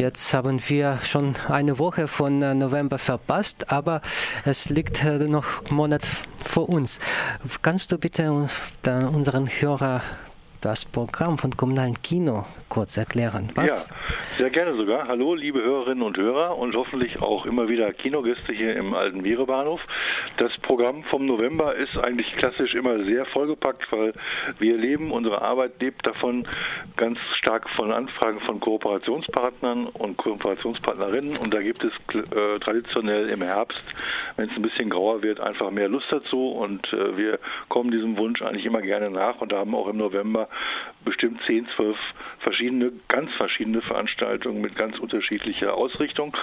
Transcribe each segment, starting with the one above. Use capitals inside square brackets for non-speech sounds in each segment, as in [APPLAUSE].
jetzt haben wir schon eine Woche von äh, November verpasst, aber es liegt äh, noch ein Monat vor uns. Kannst du bitte unseren Hörer das Programm von Kommunalen Kino kurz erklären? Was? Ja, sehr gerne sogar. Hallo, liebe Hörerinnen und Hörer und hoffentlich auch immer wieder Kinogäste hier im alten Virebahnhof. Das Programm vom November ist eigentlich klassisch immer sehr vollgepackt, weil wir leben, unsere Arbeit lebt davon ganz stark von Anfragen von Kooperationspartnern und Kooperationspartnerinnen und da gibt es äh, traditionell im Herbst, wenn es ein bisschen grauer wird, einfach mehr Lust dazu und äh, wir kommen diesem Wunsch eigentlich immer gerne nach und haben auch im November bestimmt 10, 12 verschiedene, ganz verschiedene Veranstaltungen mit ganz unterschiedlicher Ausrichtung.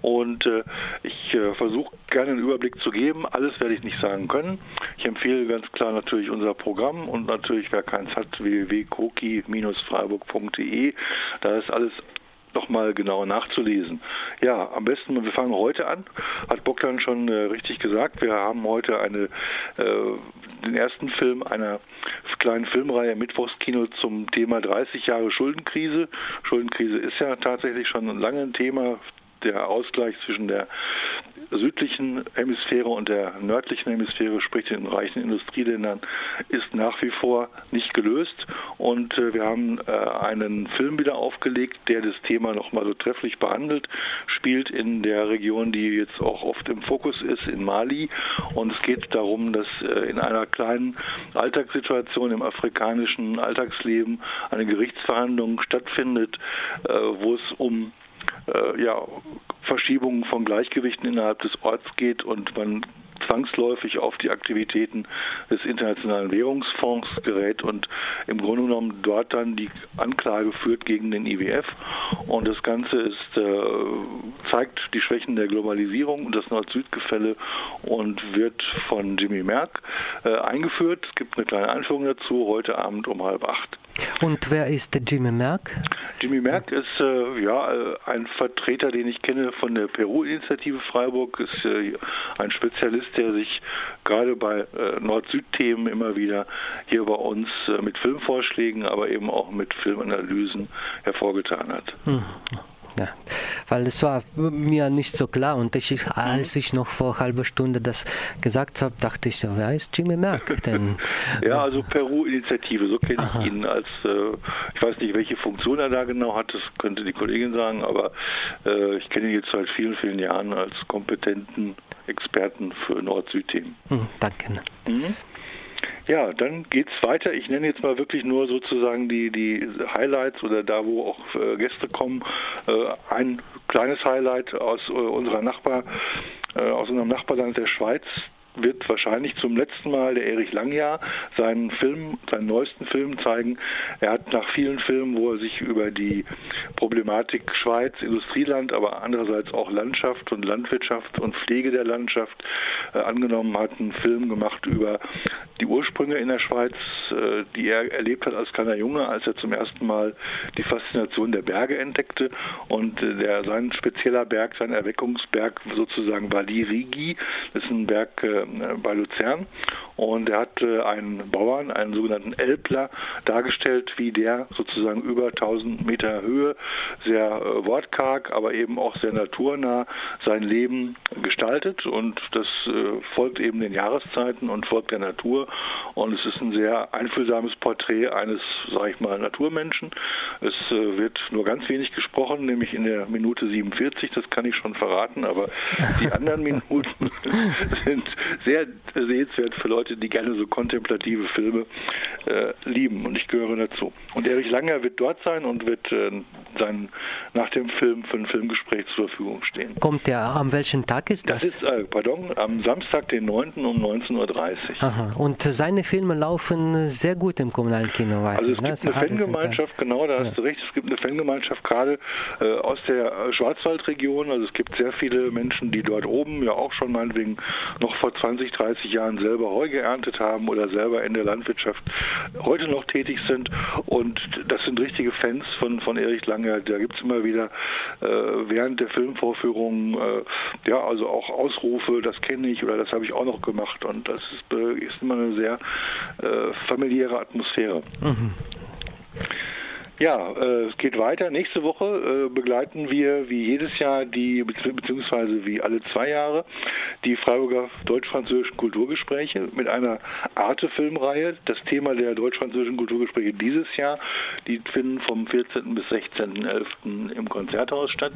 Und äh, ich äh, versuche gerne einen Überblick zu geben. Alles werde ich nicht sagen können. Ich empfehle ganz klar natürlich unser Programm und natürlich, wer keins hat, www.koki-freiburg.de. Da ist alles nochmal genau nachzulesen. Ja, am besten, wir fangen heute an, hat Bogdan schon äh, richtig gesagt. Wir haben heute eine, äh, den ersten Film einer kleinen Filmreihe Mittwochskino zum Thema 30 Jahre Schuldenkrise. Schuldenkrise ist ja tatsächlich schon lange ein Thema der Ausgleich zwischen der südlichen Hemisphäre und der nördlichen Hemisphäre, sprich den reichen Industrieländern, ist nach wie vor nicht gelöst. Und äh, wir haben äh, einen Film wieder aufgelegt, der das Thema nochmal so trefflich behandelt, spielt in der Region, die jetzt auch oft im Fokus ist, in Mali. Und es geht darum, dass äh, in einer kleinen Alltagssituation im afrikanischen Alltagsleben eine Gerichtsverhandlung stattfindet, wo es um äh, ja, Verschiebungen von Gleichgewichten innerhalb des Orts geht und man zwangsläufig auf die Aktivitäten des Internationalen Währungsfonds gerät und im Grunde genommen dort dann die Anklage führt gegen den IWF. Und das Ganze ist, äh, zeigt die Schwächen der Globalisierung und das Nord-Süd-Gefälle und wird von Jimmy Merck äh, eingeführt. Es gibt eine kleine Einführung dazu, heute Abend um halb acht. Und wer ist der Jimmy Merck? Jimmy Merck ist äh, ja äh, ein Vertreter, den ich kenne von der Peru-Initiative Freiburg, ist äh, ein Spezialist, der sich gerade bei äh, Nord-Süd-Themen immer wieder hier bei uns äh, mit Filmvorschlägen, aber eben auch mit Filmanalysen hervorgetan hat. Hm. Ja, weil es war mir nicht so klar und ich, als ich noch vor halber Stunde das gesagt habe, dachte ich, wer ist Jimmy Merck denn? [LAUGHS] ja, also Peru-Initiative, so kenne ich ihn als, äh, ich weiß nicht, welche Funktion er da genau hat, das könnte die Kollegin sagen, aber äh, ich kenne ihn jetzt seit vielen, vielen Jahren als kompetenten Experten für Nord-Süd-Themen. Hm, danke. Mhm. Ja, dann geht's weiter. Ich nenne jetzt mal wirklich nur sozusagen die, die Highlights oder da, wo auch äh, Gäste kommen. Äh, ein kleines Highlight aus äh, unserer Nachbar, äh, aus unserem Nachbarland der Schweiz wird wahrscheinlich zum letzten Mal der Erich Langjahr seinen Film, seinen neuesten Film zeigen. Er hat nach vielen Filmen, wo er sich über die Problematik Schweiz, Industrieland, aber andererseits auch Landschaft und Landwirtschaft und Pflege der Landschaft äh, angenommen hat, einen Film gemacht über die Ursprünge in der Schweiz, äh, die er erlebt hat als kleiner Junge, als er zum ersten Mal die Faszination der Berge entdeckte und äh, der sein spezieller Berg, sein Erweckungsberg sozusagen war die Rigi, das ist ein Berg äh, bei Luzern und er hat äh, einen Bauern, einen sogenannten Elbler, dargestellt, wie der sozusagen über 1000 Meter Höhe, sehr äh, wortkarg, aber eben auch sehr naturnah sein Leben gestaltet. Und das äh, folgt eben den Jahreszeiten und folgt der Natur. Und es ist ein sehr einfühlsames Porträt eines, sage ich mal, Naturmenschen. Es äh, wird nur ganz wenig gesprochen, nämlich in der Minute 47, das kann ich schon verraten, aber die anderen [LAUGHS] Minuten [LAUGHS] sind sehr sehenswert für Leute, die gerne so kontemplative Filme äh, lieben und ich gehöre dazu. Und Erich Langer wird dort sein und wird äh, sein, nach dem Film für ein Filmgespräch zur Verfügung stehen. Kommt der, am welchen Tag ist das? Das ist, äh, pardon, am Samstag, den 9. um 19.30 Uhr. Aha. Und seine Filme laufen sehr gut im kommunalen Kino, weiß Also es gibt ne? eine Fangemeinschaft, genau, da ja. hast du recht, es gibt eine Fangemeinschaft gerade äh, aus der äh, Schwarzwaldregion, also es gibt sehr viele Menschen, die dort oben ja auch schon meinetwegen noch vor 20, 30 Jahren selber Heu geerntet haben oder selber in der Landwirtschaft heute noch tätig sind und das sind richtige Fans von, von Erich Lang Lange. Da gibt es immer wieder äh, während der Filmvorführung äh, ja also auch Ausrufe, das kenne ich oder das habe ich auch noch gemacht und das ist, äh, ist immer eine sehr äh, familiäre Atmosphäre. Mhm. Ja, äh, es geht weiter. Nächste Woche äh, begleiten wir wie jedes Jahr die, beziehungsweise wie alle zwei Jahre, die Freiburger deutsch-französischen Kulturgespräche mit einer Arte-Filmreihe. Das Thema der deutsch-französischen Kulturgespräche dieses Jahr, die finden vom 14. bis 16.11. im Konzerthaus statt,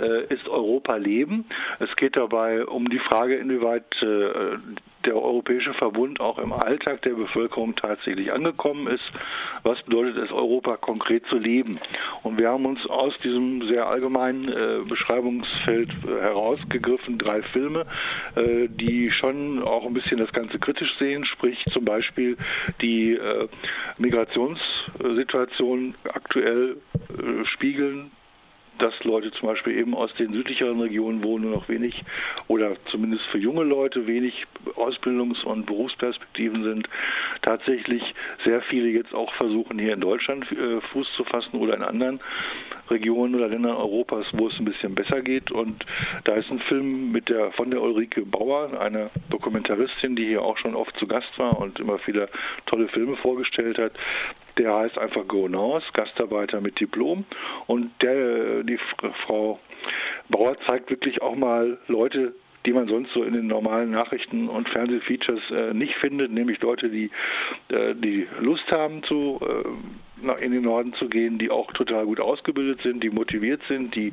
äh, ist Europa Leben. Es geht dabei um die Frage, inwieweit äh, der Europäische Verbund auch im Alltag der Bevölkerung tatsächlich angekommen ist. Was bedeutet es, Europa konkret zu leben? Und wir haben uns aus diesem sehr allgemeinen äh, Beschreibungsfeld äh, herausgegriffen drei Filme, äh, die schon auch ein bisschen das Ganze kritisch sehen, sprich zum Beispiel die äh, Migrationssituation aktuell äh, spiegeln, dass Leute zum Beispiel eben aus den südlicheren Regionen, wo nur noch wenig oder zumindest für junge Leute wenig Ausbildungs- und Berufsperspektiven sind, tatsächlich sehr viele jetzt auch versuchen, hier in Deutschland äh, Fuß zu fassen oder in anderen Regionen oder Ländern Europas, wo es ein bisschen besser geht. Und da ist ein Film mit der von der Ulrike Bauer, einer Dokumentaristin, die hier auch schon oft zu Gast war und immer viele tolle Filme vorgestellt hat. Der heißt einfach Go Naus, Gastarbeiter mit Diplom. Und der, die Frau Bauer zeigt wirklich auch mal Leute, die man sonst so in den normalen Nachrichten und Fernsehfeatures äh, nicht findet, nämlich Leute, die, äh, die Lust haben zu äh, in den Norden zu gehen, die auch total gut ausgebildet sind, die motiviert sind, die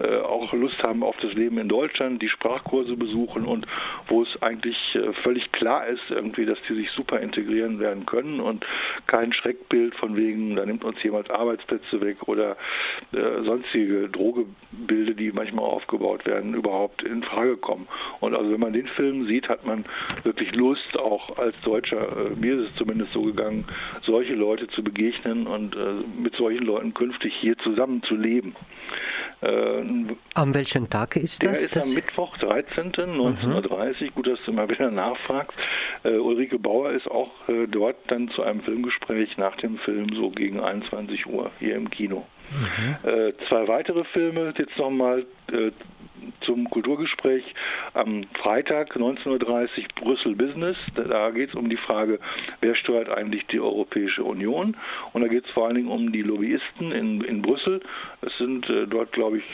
äh, auch Lust haben auf das Leben in Deutschland, die Sprachkurse besuchen und wo es eigentlich äh, völlig klar ist, irgendwie, dass die sich super integrieren werden können und kein Schreckbild von wegen, da nimmt uns jemand Arbeitsplätze weg oder äh, sonstige Drogebilder, die manchmal aufgebaut werden, überhaupt in Frage kommen. Und also wenn man den Film sieht, hat man wirklich Lust, auch als Deutscher, äh, mir ist es zumindest so gegangen, solche Leute zu begegnen und äh, mit solchen Leuten künftig hier zusammen zu leben. Äh, am welchen Tag ist das? Der ist das? am Mittwoch, 13. 19.30 mhm. Gut, dass du mal wieder nachfragst. Äh, Ulrike Bauer ist auch äh, dort dann zu einem Filmgespräch nach dem Film so gegen 21 Uhr hier im Kino. Mhm. Äh, zwei weitere Filme jetzt nochmal äh, zum Kulturgespräch am Freitag 19.30 Uhr Brüssel Business. Da geht es um die Frage, wer steuert eigentlich die Europäische Union? Und da geht es vor allen Dingen um die Lobbyisten in, in Brüssel. Es sind äh, dort, glaube ich,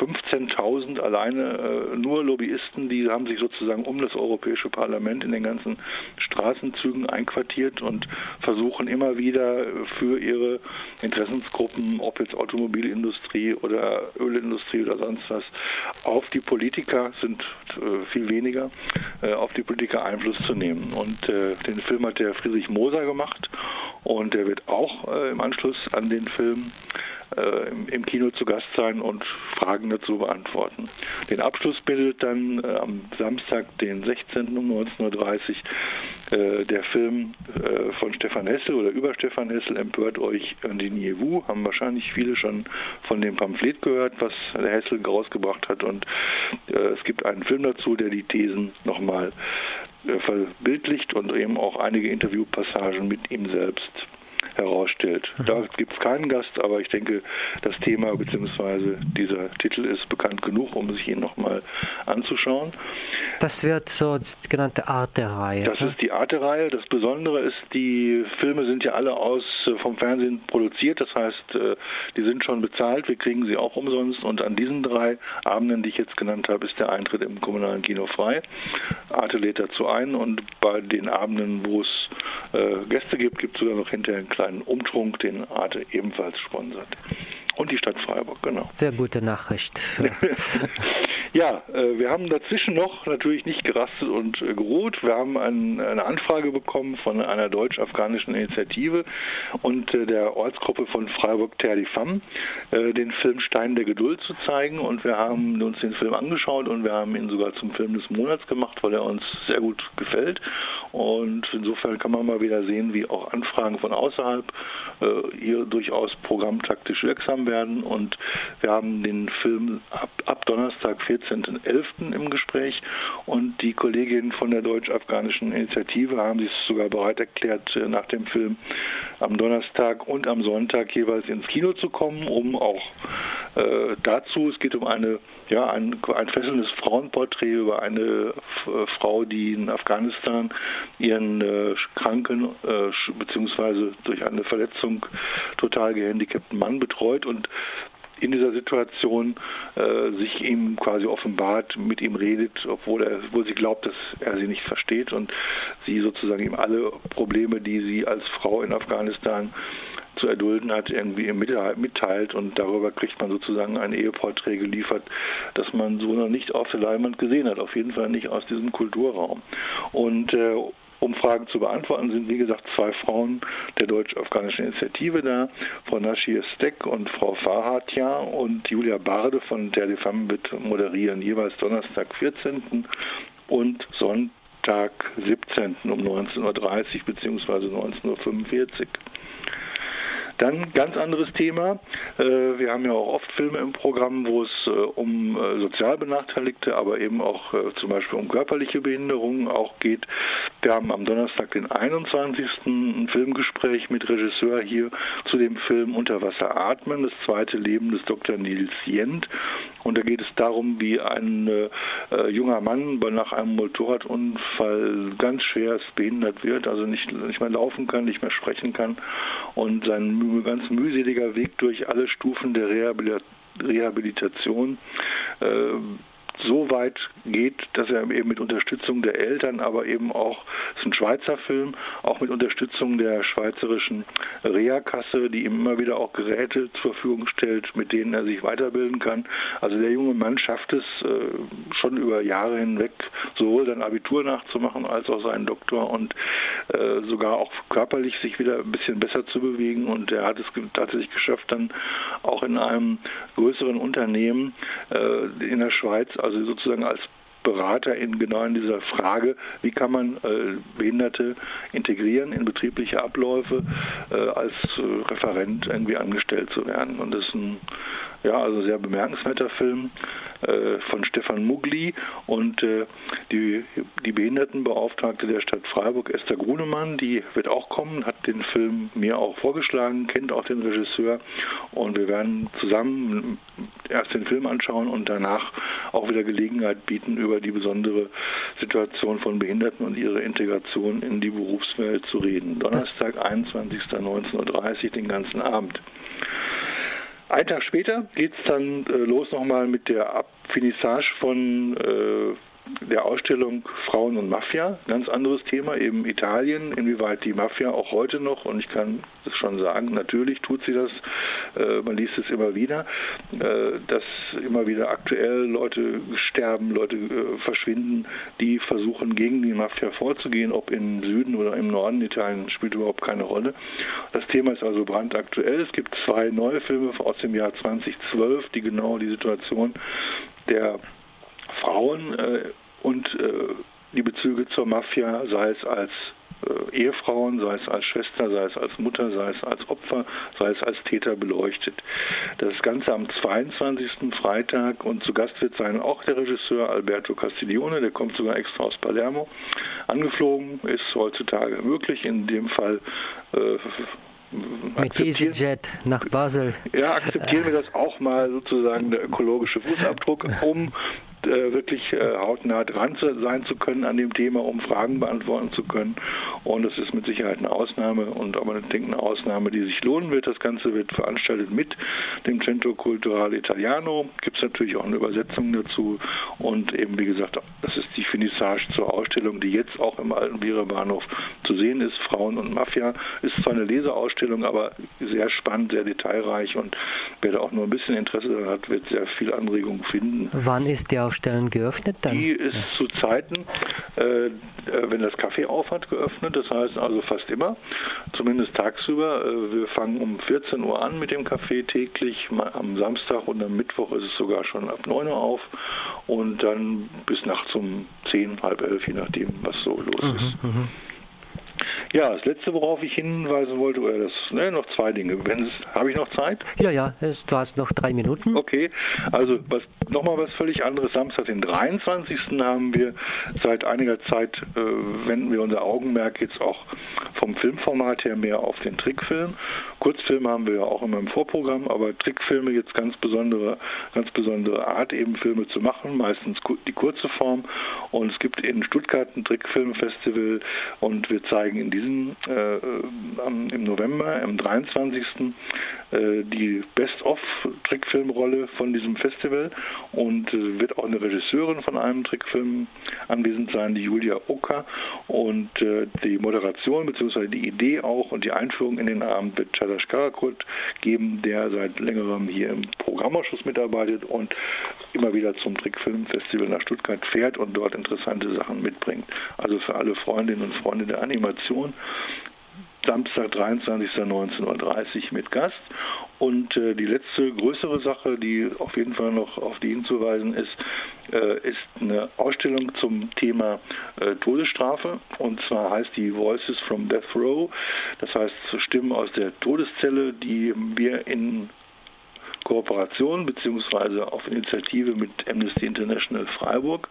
15.000 alleine äh, nur Lobbyisten, die haben sich sozusagen um das Europäische Parlament in den ganzen Straßenzügen einquartiert und versuchen immer wieder für ihre Interessensgruppen, ob jetzt Automobilindustrie oder Ölindustrie oder sonst was, auf die Politiker sind äh, viel weniger, äh, auf die Politiker Einfluss zu nehmen. Und äh, den Film hat der Friedrich Moser gemacht und der wird auch äh, im Anschluss an den Film im, im, Kino zu Gast sein und Fragen dazu beantworten. Den Abschluss bildet dann äh, am Samstag, den 16. um 19.30 Uhr, äh, der Film äh, von Stefan Hessel oder über Stefan Hessel empört euch Indiniez-vous. Haben wahrscheinlich viele schon von dem Pamphlet gehört, was der Hessel rausgebracht hat. Und äh, es gibt einen Film dazu, der die Thesen nochmal äh, verbildlicht und eben auch einige Interviewpassagen mit ihm selbst herausstellt. Mhm. Da gibt es keinen Gast, aber ich denke, das Thema bzw. dieser Titel ist bekannt genug, um sich ihn nochmal anzuschauen. Das wird so die genannte Arte-Reihe. Das ne? ist die Arte-Reihe. Das Besondere ist, die Filme sind ja alle aus äh, vom Fernsehen produziert. Das heißt, äh, die sind schon bezahlt. Wir kriegen sie auch umsonst. Und an diesen drei Abenden, die ich jetzt genannt habe, ist der Eintritt im kommunalen Kino frei. Arte lädt dazu ein. Und bei den Abenden, wo es äh, Gäste gibt, gibt es sogar noch hinterher einen kleinen Umtrunk, den Arte ebenfalls sponsert. Und die Stadt Freiburg, genau. Sehr gute Nachricht. [LAUGHS] [LAUGHS] Ja, äh, wir haben dazwischen noch natürlich nicht gerastet und äh, geruht. Wir haben eine Anfrage bekommen von einer deutsch-afghanischen Initiative und äh, der Ortsgruppe von Freiburg Terre Femme, den Film Stein der Geduld zu zeigen. Und wir haben uns den Film angeschaut und wir haben ihn sogar zum Film des Monats gemacht, weil er uns sehr gut gefällt. Und insofern kann man mal wieder sehen, wie auch Anfragen von außerhalb hier durchaus programmtaktisch wirksam werden. Und wir haben den Film ab, ab Donnerstag 14 14.11. im Gespräch und die Kolleginnen von der deutsch-afghanischen Initiative haben sich sogar bereit erklärt, äh, nach dem Film am Donnerstag und am Sonntag jeweils ins Kino zu kommen, um auch äh, dazu, es geht um eine, ja, ein, ein fesselndes Frauenporträt über eine äh, Frau, die in Afghanistan ihren äh, kranken äh, bzw. durch eine Verletzung total gehandicapten Mann betreut und in dieser Situation äh, sich ihm quasi offenbart, mit ihm redet, obwohl er, obwohl sie glaubt, dass er sie nicht versteht und sie sozusagen ihm alle Probleme, die sie als Frau in Afghanistan zu erdulden hat, irgendwie mitteilt und darüber kriegt man sozusagen ein Eheporträt geliefert, das man so noch nicht auf der Leinwand gesehen hat, auf jeden Fall nicht aus diesem Kulturraum. Und äh, um Fragen zu beantworten, sind wie gesagt zwei Frauen der deutsch-afghanischen Initiative da, Frau Nashir Steck und Frau Farhatja und Julia Barde von der Femme wird moderieren, jeweils Donnerstag 14. und Sonntag 17. um 19.30 Uhr bzw. 19.45 Uhr. Dann ganz anderes Thema. Äh, wir haben ja auch oft Filme im Programm, wo es äh, um äh, sozial Benachteiligte, aber eben auch zum Beispiel um körperliche Behinderungen auch geht. Wir haben am Donnerstag, den 21. ein Filmgespräch mit Regisseur hier zu dem Film Unter Wasser atmen, das zweite Leben des Dr. Nils Jent. Und da geht es darum, wie ein äh, junger Mann nach einem Motorradunfall ganz schwer behindert wird, also nicht, nicht mehr laufen kann, nicht mehr sprechen kann und sein ganz mühseliger Weg durch alle Stufen der Rehabilitation. Äh, so weit geht, dass er eben mit Unterstützung der Eltern, aber eben auch, es ist ein Schweizer Film, auch mit Unterstützung der schweizerischen Reha-Kasse, die ihm immer wieder auch Geräte zur Verfügung stellt, mit denen er sich weiterbilden kann. Also der junge Mann schafft es äh, schon über Jahre hinweg, sowohl sein Abitur nachzumachen als auch seinen Doktor und äh, sogar auch körperlich sich wieder ein bisschen besser zu bewegen. Und er hat es tatsächlich geschafft, dann auch in einem größeren Unternehmen äh, in der Schweiz, also also sozusagen als Berater in genau in dieser Frage, wie kann man äh, Behinderte integrieren in betriebliche Abläufe, äh, als äh, Referent irgendwie angestellt zu werden. Und das ist ein ja, also sehr bemerkenswerter Film äh, von Stefan Mugli und äh, die, die Behindertenbeauftragte der Stadt Freiburg, Esther Grunemann, die wird auch kommen, hat den Film mir auch vorgeschlagen, kennt auch den Regisseur und wir werden zusammen erst den Film anschauen und danach auch wieder Gelegenheit bieten, über die besondere Situation von Behinderten und ihre Integration in die Berufswelt zu reden. Donnerstag, 21.19.30 Uhr, den ganzen Abend. Ein Tag später geht es dann äh, los nochmal mit der Abfinissage von äh, der Ausstellung Frauen und Mafia, ganz anderes Thema, eben Italien, inwieweit die Mafia auch heute noch, und ich kann das schon sagen, natürlich tut sie das, äh, man liest es immer wieder, äh, dass immer wieder aktuell Leute sterben, Leute äh, verschwinden, die versuchen gegen die Mafia vorzugehen, ob im Süden oder im Norden Italien, spielt überhaupt keine Rolle. Das Thema ist also brandaktuell. Es gibt zwei neue Filme aus dem Jahr 2012, die genau die Situation der Frauen äh, und äh, die Bezüge zur Mafia, sei es als äh, Ehefrauen, sei es als Schwester, sei es als Mutter, sei es als Opfer, sei es als Täter beleuchtet. Das Ganze am 22. Freitag und zu Gast wird sein auch der Regisseur Alberto Castiglione, der kommt sogar extra aus Palermo. Angeflogen ist heutzutage möglich, in dem Fall äh, mit EasyJet nach Basel. Ja, akzeptieren wir das auch mal sozusagen der ökologische Fußabdruck, um äh, wirklich äh, hautnah dran sein zu können an dem Thema, um Fragen beantworten zu können. Und es ist mit Sicherheit eine Ausnahme und aber ich denke eine Ausnahme, die sich lohnen wird. Das Ganze wird veranstaltet mit dem Centro Culturale Italiano. Gibt es natürlich auch eine Übersetzung dazu. Und eben, wie gesagt, das ist die Finissage zur Ausstellung, die jetzt auch im alten Bierebahnhof zu sehen ist. Frauen und Mafia ist zwar eine Leseausstellung, aber sehr spannend, sehr detailreich und wer da auch nur ein bisschen Interesse daran hat, wird sehr viel Anregung finden. Wann ist der Baustellen geöffnet dann? Die ist ja. zu Zeiten, äh, äh, wenn das Café aufhat, geöffnet. Das heißt also fast immer, zumindest tagsüber. Äh, wir fangen um 14 Uhr an mit dem Café täglich. Am Samstag und am Mittwoch ist es sogar schon ab 9 Uhr auf. Und dann bis nachts um 10, halb elf, je nachdem, was so los mhm, ist. Mhm. Ja, das letzte, worauf ich hinweisen wollte, oder das, ne, noch zwei Dinge. Habe ich noch Zeit? Ja, ja, du hast noch drei Minuten. Okay, also was, nochmal was völlig anderes. Samstag, den 23. haben wir seit einiger Zeit, äh, wenden wir unser Augenmerk jetzt auch vom Filmformat her mehr auf den Trickfilm. Kurzfilme haben wir ja auch immer im Vorprogramm, aber Trickfilme jetzt ganz besondere, ganz besondere Art, eben Filme zu machen, meistens die kurze Form. Und es gibt in Stuttgart ein Trickfilmfestival und wir zeigen in diesem äh, im November, am 23. Äh, die Best-of-Trickfilmrolle von diesem Festival und äh, wird auch eine Regisseurin von einem Trickfilm anwesend sein, die Julia Oka. Und äh, die Moderation bzw. die Idee auch und die Einführung in den Abend wird Chadash Karakurt geben, der seit längerem hier im Programmausschuss mitarbeitet und immer wieder zum Trickfilmfestival nach Stuttgart fährt und dort interessante Sachen mitbringt. Also für alle Freundinnen und Freunde der Animation Samstag, 23.19.30 Uhr mit Gast. Und äh, die letzte größere Sache, die auf jeden Fall noch auf die hinzuweisen ist, äh, ist eine Ausstellung zum Thema äh, Todesstrafe. Und zwar heißt die Voices from Death Row. Das heißt Stimmen aus der Todeszelle, die wir in Kooperation bzw. auf Initiative mit Amnesty International Freiburg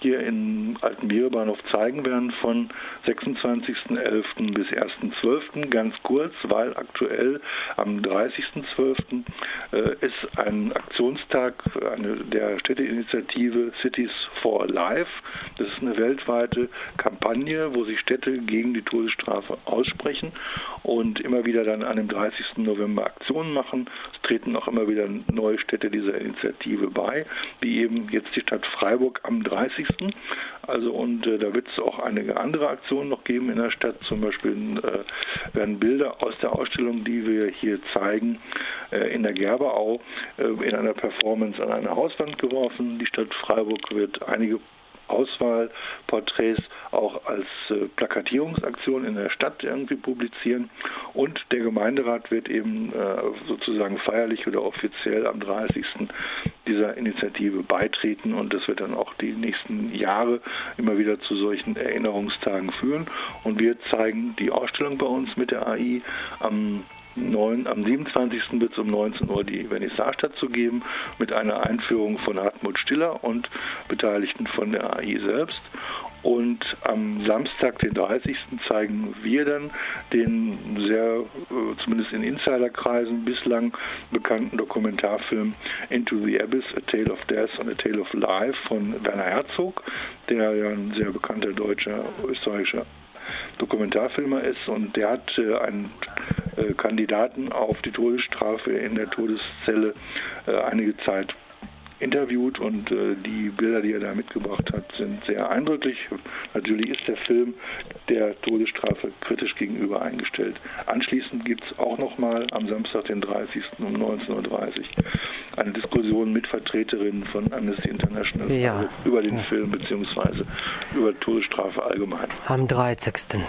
hier im alten Bierbahnhof zeigen werden von 26.11. bis 1.12. Ganz kurz, weil aktuell am 30.12. Äh, ist ein Aktionstag eine, der Städteinitiative Cities for Life. Das ist eine weltweite Kampagne, wo sich Städte gegen die Todesstrafe aussprechen und immer wieder dann an dem 30. November Aktionen machen. Es treten auch immer wieder neue Städte dieser Initiative bei, wie eben jetzt die Stadt Freiburg am 30. Also und äh, da wird es auch einige andere Aktionen noch geben in der Stadt. Zum Beispiel äh, werden Bilder aus der Ausstellung, die wir hier zeigen, äh, in der Gerberau äh, in einer Performance an eine Hauswand geworfen. Die Stadt Freiburg wird einige Auswahlporträts auch als äh, Plakatierungsaktion in der Stadt irgendwie publizieren. Und der Gemeinderat wird eben äh, sozusagen feierlich oder offiziell am 30. dieser Initiative beitreten und das wird dann auch die nächsten Jahre immer wieder zu solchen Erinnerungstagen führen. Und wir zeigen die Ausstellung bei uns mit der AI am 9, am 27. wird es um 19 Uhr die Vernissage dazu geben mit einer Einführung von Hartmut Stiller und Beteiligten von der AI selbst. Und am Samstag, den 30. zeigen wir dann den sehr, äh, zumindest in Insiderkreisen, bislang bekannten Dokumentarfilm Into the Abyss, A Tale of Death and A Tale of Life von Werner Herzog, der ja ein sehr bekannter deutscher, österreichischer Dokumentarfilmer ist und der hat äh, einen Kandidaten auf die Todesstrafe in der Todeszelle äh, einige Zeit interviewt und äh, die Bilder, die er da mitgebracht hat, sind sehr eindrücklich. Natürlich ist der Film der Todesstrafe kritisch gegenüber eingestellt. Anschließend gibt es auch nochmal am Samstag, den 30. um 19.30 Uhr eine Diskussion mit Vertreterinnen von Amnesty International ja. über den Film bzw. über Todesstrafe allgemein. Am 30.